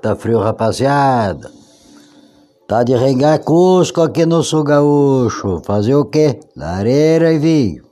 Tá frio, rapaziada. Tá de regar Cusco aqui no sul gaúcho. Fazer o quê? Lareira e vinho.